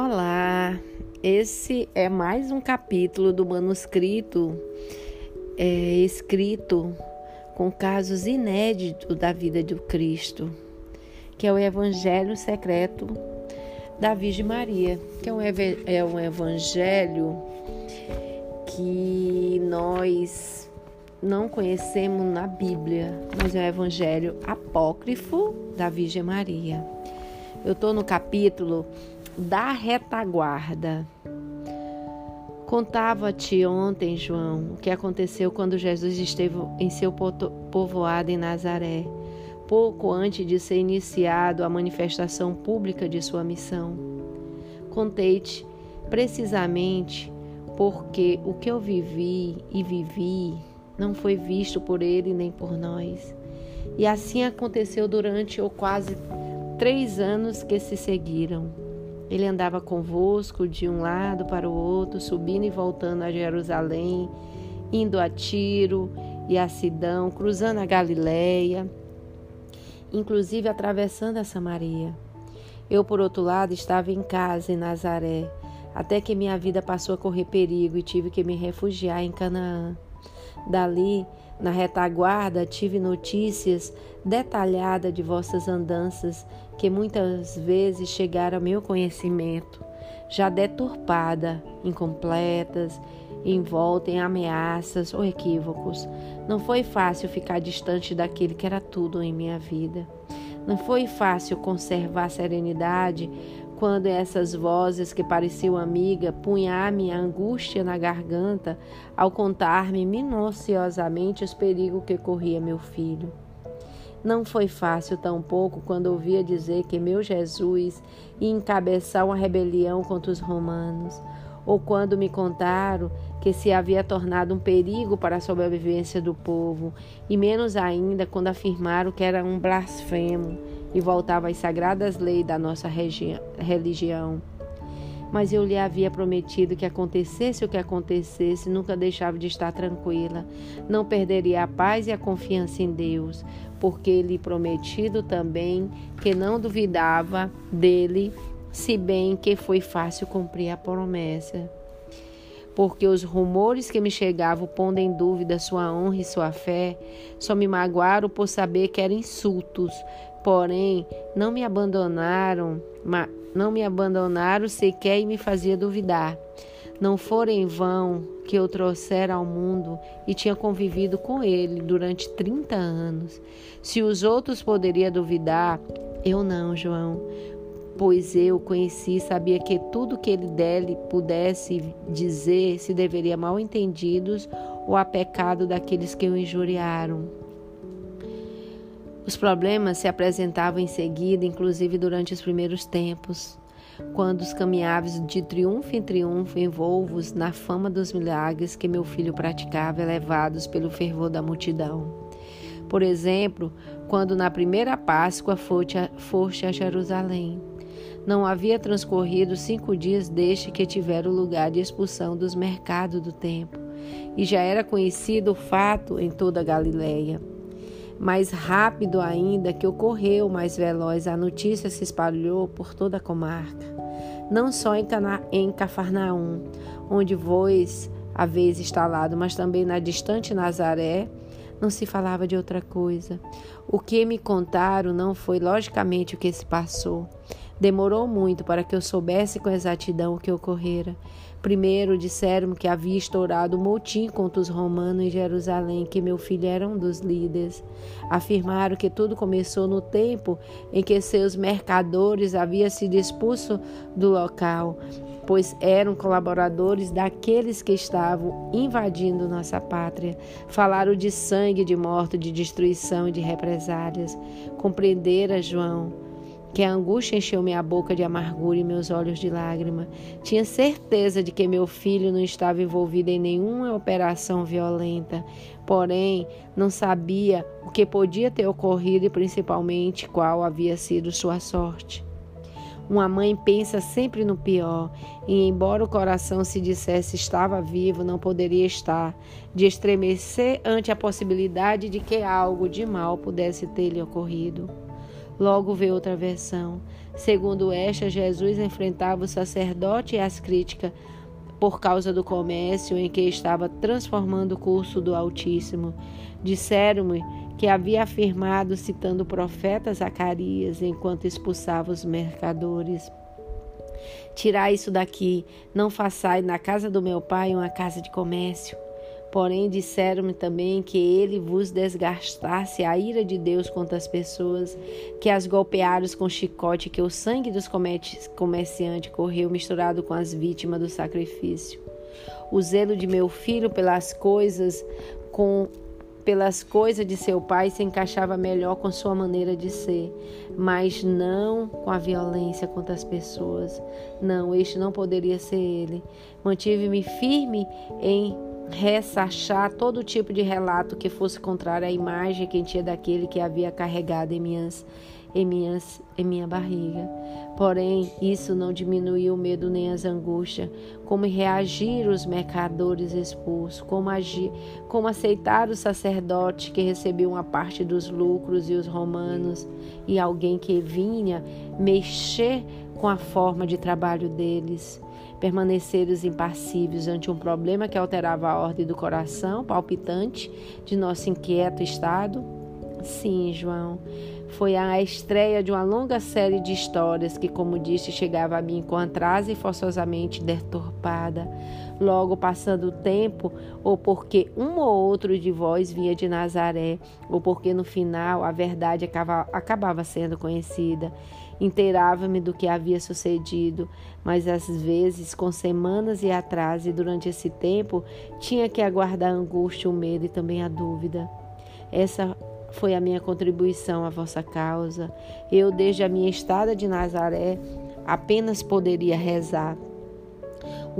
Olá, esse é mais um capítulo do manuscrito é, escrito com casos inéditos da vida do Cristo, que é o Evangelho Secreto da Virgem Maria, que é um, é um evangelho que nós não conhecemos na Bíblia, mas é um evangelho apócrifo da Virgem Maria. Eu estou no capítulo da retaguarda. Contava-te ontem, João, o que aconteceu quando Jesus esteve em seu povoado em Nazaré, pouco antes de ser iniciado a manifestação pública de sua missão. Contei-te precisamente porque o que eu vivi e vivi não foi visto por ele nem por nós. E assim aconteceu durante ou quase três anos que se seguiram. Ele andava convosco de um lado para o outro, subindo e voltando a Jerusalém, indo a Tiro e a Sidão, cruzando a Galileia, inclusive atravessando a Samaria. Eu, por outro lado, estava em casa em Nazaré, até que minha vida passou a correr perigo e tive que me refugiar em Canaã. Dali, na retaguarda, tive notícias detalhadas de vossas andanças que muitas vezes chegaram ao meu conhecimento, já deturpada, incompletas, envolta em ameaças ou equívocos. Não foi fácil ficar distante daquele que era tudo em minha vida. Não foi fácil conservar a serenidade quando essas vozes que pareciam amiga punhar minha angústia na garganta ao contar-me minuciosamente os perigos que corria meu filho. Não foi fácil tampouco quando ouvia dizer que meu Jesus ia encabeçar uma rebelião contra os romanos, ou quando me contaram que se havia tornado um perigo para a sobrevivência do povo, e menos ainda quando afirmaram que era um blasfemo e voltava às sagradas leis da nossa religião. Mas eu lhe havia prometido que acontecesse o que acontecesse, nunca deixava de estar tranquila. Não perderia a paz e a confiança em Deus, porque lhe prometido também que não duvidava dele, se bem que foi fácil cumprir a promessa. Porque os rumores que me chegavam pondo em dúvida sua honra e sua fé, só me magoaram por saber que eram insultos, porém não me abandonaram, não me abandonaram sequer e me fazia duvidar. Não fora em vão que eu trouxera ao mundo e tinha convivido com ele durante 30 anos. Se os outros poderiam duvidar, eu não, João, pois eu conheci e sabia que tudo que ele dele pudesse dizer se deveria mal entendidos ou a pecado daqueles que o injuriaram. Os problemas se apresentavam em seguida, inclusive durante os primeiros tempos quando os caminhaves de triunfo em triunfo envolvos na fama dos milagres que meu filho praticava, elevados pelo fervor da multidão. Por exemplo, quando na primeira Páscoa foste a Jerusalém. Não havia transcorrido cinco dias desde que tivera lugar de expulsão dos mercados do templo, e já era conhecido o fato em toda a Galiléia. Mais rápido ainda que ocorreu, mais veloz, a notícia se espalhou por toda a comarca. Não só em, Cana em Cafarnaum, onde vós haveis instalado, mas também na distante Nazaré, não se falava de outra coisa. O que me contaram não foi logicamente o que se passou. Demorou muito para que eu soubesse com exatidão o que ocorrera. Primeiro disseram que havia estourado um motim contra os romanos em Jerusalém, que meu filho era um dos líderes. Afirmaram que tudo começou no tempo em que seus mercadores haviam sido expulsos do local, pois eram colaboradores daqueles que estavam invadindo nossa pátria. Falaram de sangue, de morte, de destruição e de represálias. Compreendera, João que a angústia encheu minha boca de amargura e meus olhos de lágrima. Tinha certeza de que meu filho não estava envolvido em nenhuma operação violenta, porém não sabia o que podia ter ocorrido e principalmente qual havia sido sua sorte. Uma mãe pensa sempre no pior, e embora o coração se dissesse estava vivo, não poderia estar, de estremecer ante a possibilidade de que algo de mal pudesse ter lhe ocorrido. Logo vê outra versão. Segundo esta, Jesus enfrentava o sacerdote e as críticas por causa do comércio em que estava transformando o curso do Altíssimo. Disseram-me que havia afirmado, citando o profeta Zacarias, enquanto expulsava os mercadores. Tirai isso daqui, não façai na casa do meu pai uma casa de comércio. Porém, disseram-me também que ele vos desgastasse a ira de Deus contra as pessoas, que as golpearam com chicote, que o sangue dos comerciantes correu misturado com as vítimas do sacrifício. O zelo de meu filho pelas coisas com pelas coisas de seu pai se encaixava melhor com sua maneira de ser, mas não com a violência contra as pessoas. Não, este não poderia ser ele. Mantive-me firme em ressachar todo tipo de relato que fosse contrário à imagem que tinha daquele que havia carregado em minhas em, minhas, em minha barriga. Porém, isso não diminuiu o medo nem as angústias. Como reagir os mercadores expulsos, como agir, como aceitar o sacerdote que recebeu uma parte dos lucros e os romanos, e alguém que vinha mexer com a forma de trabalho deles permaneceres impassíveis ante um problema que alterava a ordem do coração palpitante de nosso inquieto estado? Sim, João. Foi a estreia de uma longa série de histórias que, como disse, chegava a mim com atraso e forçosamente deturpada. Logo passando o tempo, ou porque um ou outro de vós vinha de Nazaré, ou porque no final a verdade acabava sendo conhecida. Inteirava-me do que havia sucedido, mas às vezes, com semanas e atraso, e durante esse tempo, tinha que aguardar a angústia, o medo e também a dúvida. Essa foi a minha contribuição à vossa causa. Eu, desde a minha estada de Nazaré, apenas poderia rezar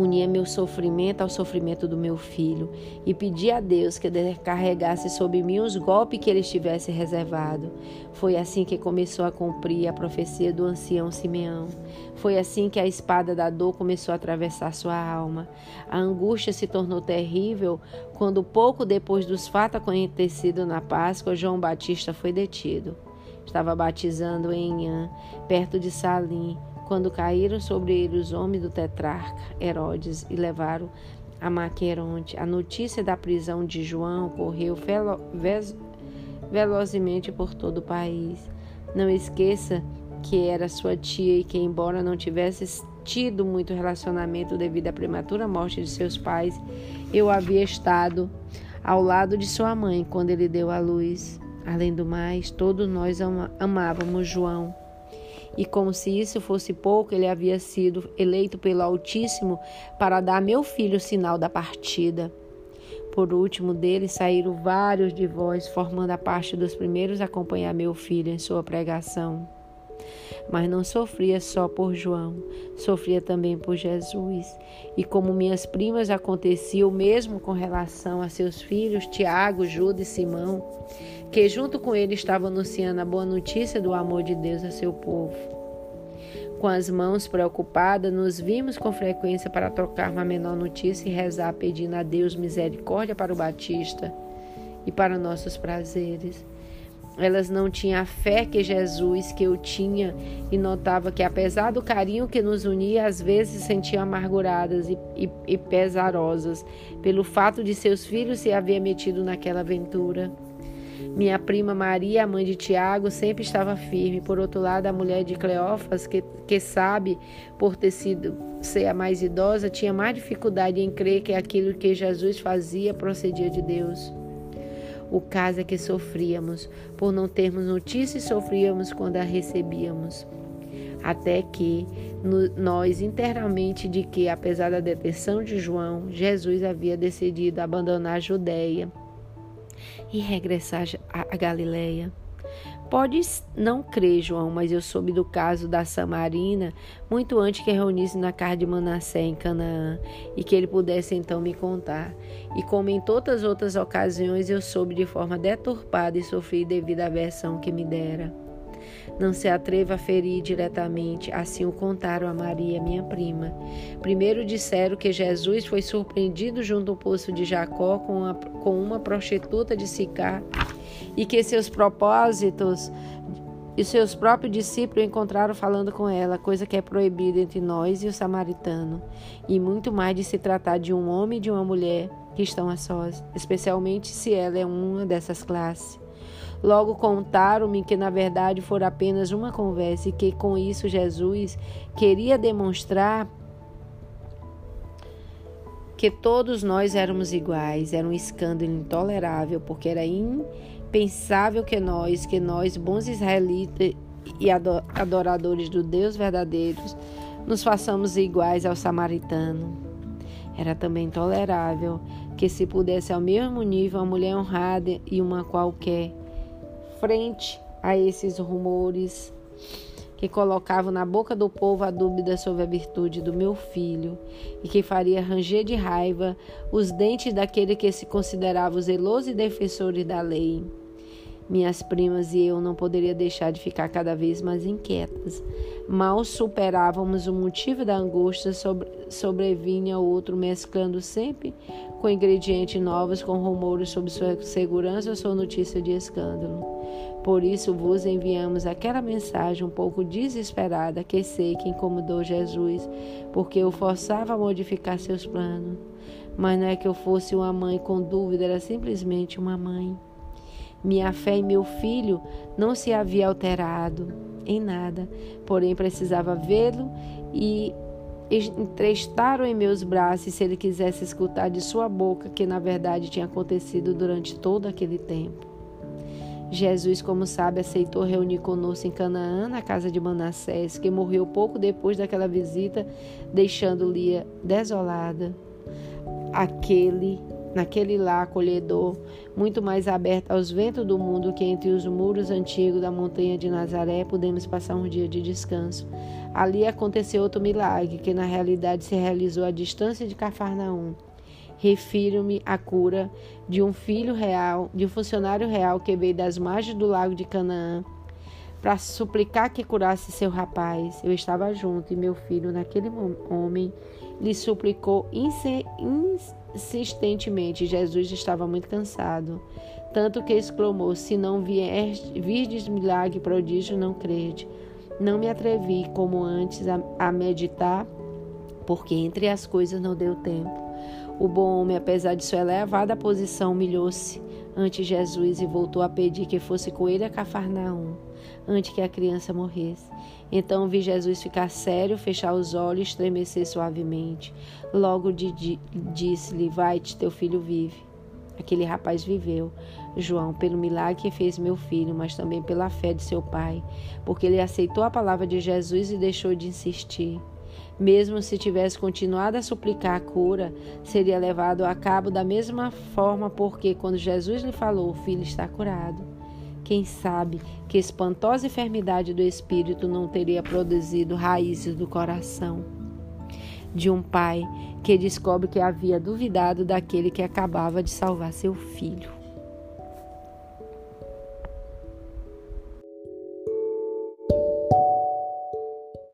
unia meu sofrimento ao sofrimento do meu filho e pedi a Deus que descarregasse sobre mim os golpes que ele estivesse reservado. Foi assim que começou a cumprir a profecia do ancião Simeão. Foi assim que a espada da dor começou a atravessar sua alma. A angústia se tornou terrível quando, pouco depois dos fatos acontecidos na Páscoa, João Batista foi detido. Estava batizando em Inhã, perto de Salim, quando caíram sobre ele os homens do tetrarca Herodes e levaram a Maqueronte. A notícia da prisão de João correu velozmente por todo o país. Não esqueça que era sua tia e que, embora não tivesse tido muito relacionamento devido à prematura morte de seus pais, eu havia estado ao lado de sua mãe quando ele deu à luz. Além do mais, todos nós amávamos João e como se isso fosse pouco, ele havia sido eleito pelo Altíssimo para dar a meu filho o sinal da partida. Por último dele saíram vários de vós, formando a parte dos primeiros a acompanhar meu filho em sua pregação. Mas não sofria só por João, sofria também por Jesus. E como minhas primas acontecia o mesmo com relação a seus filhos, Tiago, Judas e Simão, que junto com ele estavam anunciando a boa notícia do amor de Deus a seu povo. Com as mãos preocupadas, nos vimos com frequência para trocar uma menor notícia e rezar pedindo a Deus misericórdia para o Batista e para nossos prazeres. Elas não tinham a fé que Jesus que eu tinha e notava que, apesar do carinho que nos unia, às vezes se sentiam amarguradas e, e, e pesarosas pelo fato de seus filhos se haver metido naquela aventura. Minha prima Maria, a mãe de Tiago, sempre estava firme. Por outro lado, a mulher de Cleófas, que, que sabe, por ter sido ser a mais idosa, tinha mais dificuldade em crer que aquilo que Jesus fazia procedia de Deus. O caso é que sofríamos, por não termos notícia e sofríamos quando a recebíamos. Até que no, nós internamente de que, apesar da detenção de João, Jesus havia decidido abandonar a Judéia e regressar a Galiléia. Podes não crer, João, mas eu soube do caso da Samarina muito antes que reunisse na casa de Manassé em Canaã e que ele pudesse então me contar. E como em todas as outras ocasiões eu soube de forma deturpada e sofri devido à versão que me dera. Não se atreva a ferir diretamente, assim o contaram a Maria, minha prima. Primeiro disseram que Jesus foi surpreendido junto ao poço de Jacó com uma, com uma prostituta de Sicar e que seus propósitos e seus próprios discípulos encontraram falando com ela, coisa que é proibida entre nós e o samaritano, e muito mais de se tratar de um homem e de uma mulher que estão a sós, especialmente se ela é uma dessas classes. Logo contaram-me que na verdade fora apenas uma conversa e que com isso Jesus queria demonstrar que todos nós éramos iguais. Era um escândalo intolerável, porque era impensável que nós, que nós, bons israelitas e adoradores do Deus verdadeiro, nos façamos iguais ao samaritano. Era também intolerável que se pudesse ao mesmo nível uma mulher honrada e uma qualquer, frente a esses rumores que colocavam na boca do povo a dúvida sobre a virtude do meu filho e que faria ranger de raiva os dentes daquele que se considerava zeloso e defensor da lei. Minhas primas e eu não poderia deixar de ficar cada vez mais inquietas. Mal superávamos o motivo da angústia, sobre, sobrevinha outro, mesclando sempre com ingredientes novos, com rumores sobre sua segurança ou sua notícia de escândalo. Por isso vos enviamos aquela mensagem um pouco desesperada que sei que incomodou Jesus, porque o forçava a modificar seus planos. Mas não é que eu fosse uma mãe com dúvida, era simplesmente uma mãe. Minha fé em meu filho não se havia alterado em nada, porém precisava vê-lo e entrestaram em meus braços se ele quisesse escutar de sua boca que na verdade tinha acontecido durante todo aquele tempo. Jesus, como sabe, aceitou reunir conosco em Canaã, na casa de Manassés, que morreu pouco depois daquela visita, deixando Lia desolada. Aquele naquele lar acolhedor, muito mais aberto aos ventos do mundo que entre os muros antigos da montanha de Nazaré, podemos passar um dia de descanso. Ali aconteceu outro milagre, que na realidade se realizou à distância de Cafarnaum. Refiro-me à cura de um filho real, de um funcionário real que veio das margens do lago de Canaã para suplicar que curasse seu rapaz. Eu estava junto e meu filho, naquele homem, lhe suplicou insistentemente. Jesus estava muito cansado, tanto que exclamou: Se não vier, virdes milagre prodígio, não crede. Não me atrevi, como antes, a, a meditar, porque entre as coisas não deu tempo. O bom homem, apesar de sua elevada posição, humilhou-se ante Jesus e voltou a pedir que fosse com ele a Cafarnaum, antes que a criança morresse. Então vi Jesus ficar sério, fechar os olhos, estremecer suavemente. Logo disse-lhe: Vai-te, teu filho vive. Aquele rapaz viveu, João, pelo milagre que fez meu filho, mas também pela fé de seu pai, porque ele aceitou a palavra de Jesus e deixou de insistir. Mesmo se tivesse continuado a suplicar a cura, seria levado a cabo da mesma forma, porque quando Jesus lhe falou: O filho está curado quem sabe que espantosa enfermidade do espírito não teria produzido raízes do coração de um pai que descobre que havia duvidado daquele que acabava de salvar seu filho.